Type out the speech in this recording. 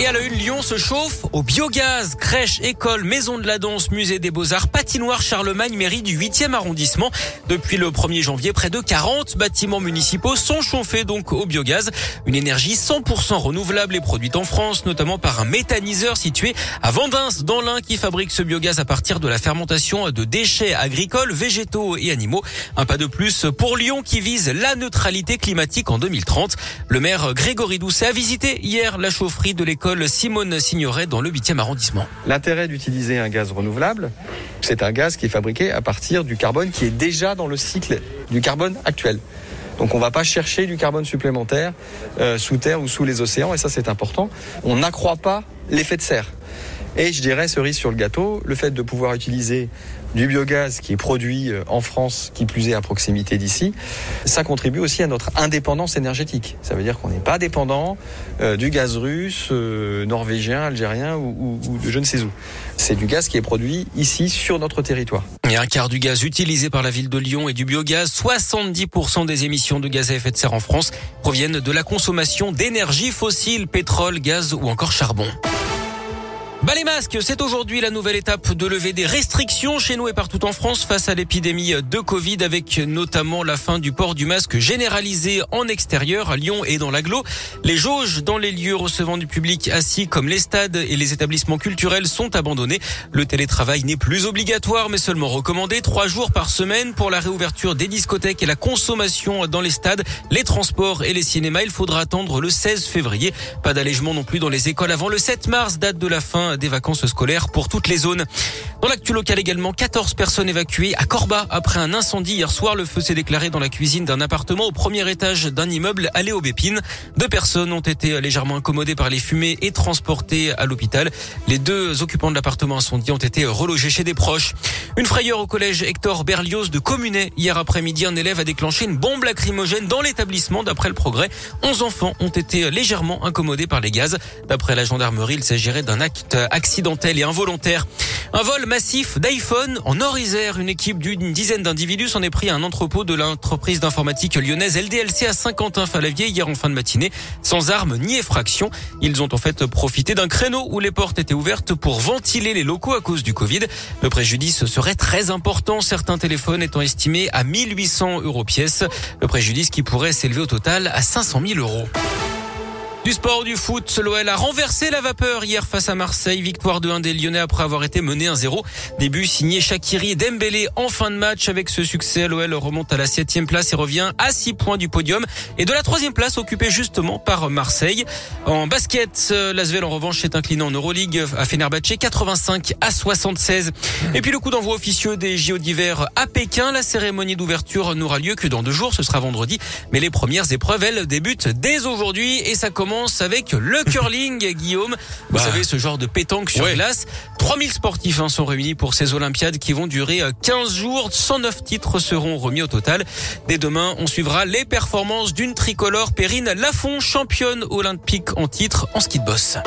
Et à la une, Lyon se chauffe au biogaz. Crèche, école, maison de la danse, musée des beaux-arts, patinoire Charlemagne, mairie du 8e arrondissement. Depuis le 1er janvier, près de 40 bâtiments municipaux sont chauffés donc au biogaz. Une énergie 100% renouvelable est produite en France, notamment par un méthaniseur situé à Vendins, dans l'Ain, qui fabrique ce biogaz à partir de la fermentation de déchets agricoles, végétaux et animaux. Un pas de plus pour Lyon qui vise la neutralité climatique en 2030. Le maire Grégory Doucet a visité hier la chaufferie de l'école Simone Signoret dans le 8e arrondissement. L'intérêt d'utiliser un gaz renouvelable, c'est un gaz qui est fabriqué à partir du carbone qui est déjà dans le cycle du carbone actuel. Donc on ne va pas chercher du carbone supplémentaire euh, sous terre ou sous les océans, et ça c'est important. On n'accroît pas l'effet de serre. Et je dirais, cerise sur le gâteau, le fait de pouvoir utiliser du biogaz qui est produit euh, en France, qui plus est à proximité d'ici, ça contribue aussi à notre indépendance énergétique. Ça veut dire qu'on n'est pas dépendant euh, du gaz russe, euh, norvégien, algérien ou, de je ne sais où. C'est du gaz qui est produit ici sur notre territoire. Et un quart du gaz utilisé par la ville de Lyon et du biogaz, 70% des émissions de gaz à effet de serre en France proviennent de la consommation d'énergie fossile, pétrole, gaz ou encore charbon. Bah les masques, c'est aujourd'hui la nouvelle étape de lever des restrictions chez nous et partout en France face à l'épidémie de Covid avec notamment la fin du port du masque généralisé en extérieur à Lyon et dans l'agglo. Les jauges dans les lieux recevant du public assis comme les stades et les établissements culturels sont abandonnés. Le télétravail n'est plus obligatoire mais seulement recommandé. Trois jours par semaine pour la réouverture des discothèques et la consommation dans les stades, les transports et les cinémas. Il faudra attendre le 16 février. Pas d'allègement non plus dans les écoles avant le 7 mars, date de la fin des vacances scolaires pour toutes les zones. Dans l'actu local également, 14 personnes évacuées à Corba après un incendie hier soir. Le feu s'est déclaré dans la cuisine d'un appartement au premier étage d'un immeuble à Léobépine. Deux personnes ont été légèrement incommodées par les fumées et transportées à l'hôpital. Les deux occupants de l'appartement incendié ont été relogés chez des proches. Une frayeur au collège Hector Berlioz de Communet. Hier après-midi, un élève a déclenché une bombe lacrymogène dans l'établissement. D'après le progrès, 11 enfants ont été légèrement incommodés par les gaz. D'après la gendarmerie, il s'agirait d'un acte accidentel et involontaire. Un vol massif d'iPhone en Nord-Isère. Une équipe d'une dizaine d'individus s'en est pris à un entrepôt de l'entreprise d'informatique lyonnaise LDLC à Saint-Quentin-Falavier hier en fin de matinée, sans armes ni effraction. Ils ont en fait profité d'un créneau où les portes étaient ouvertes pour ventiler les locaux à cause du Covid. Le préjudice serait très important, certains téléphones étant estimés à 1800 euros pièce. Le préjudice qui pourrait s'élever au total à 500 000 euros. Du sport, du foot, l'OL a renversé la vapeur hier face à Marseille. Victoire de 1 des Lyonnais après avoir été mené 1-0. Début signé Shakiri et Dembélé en fin de match. Avec ce succès, l'OL remonte à la septième place et revient à 6 points du podium et de la troisième place occupée justement par Marseille. En basket, l'Asvel en revanche s'est incliné en Euroleague à Fenerbahçe 85 à 76. Et puis le coup d'envoi officieux des JO d'hiver à Pékin. La cérémonie d'ouverture n'aura lieu que dans deux jours. Ce sera vendredi. Mais les premières épreuves, elles, débutent dès aujourd'hui et ça commence avec le curling, Guillaume. Vous bah. savez, ce genre de pétanque sur glace. 3000 sportifs hein, sont réunis pour ces Olympiades qui vont durer 15 jours. 109 titres seront remis au total. Dès demain, on suivra les performances d'une tricolore Perrine Lafont, championne olympique en titre en ski de boss.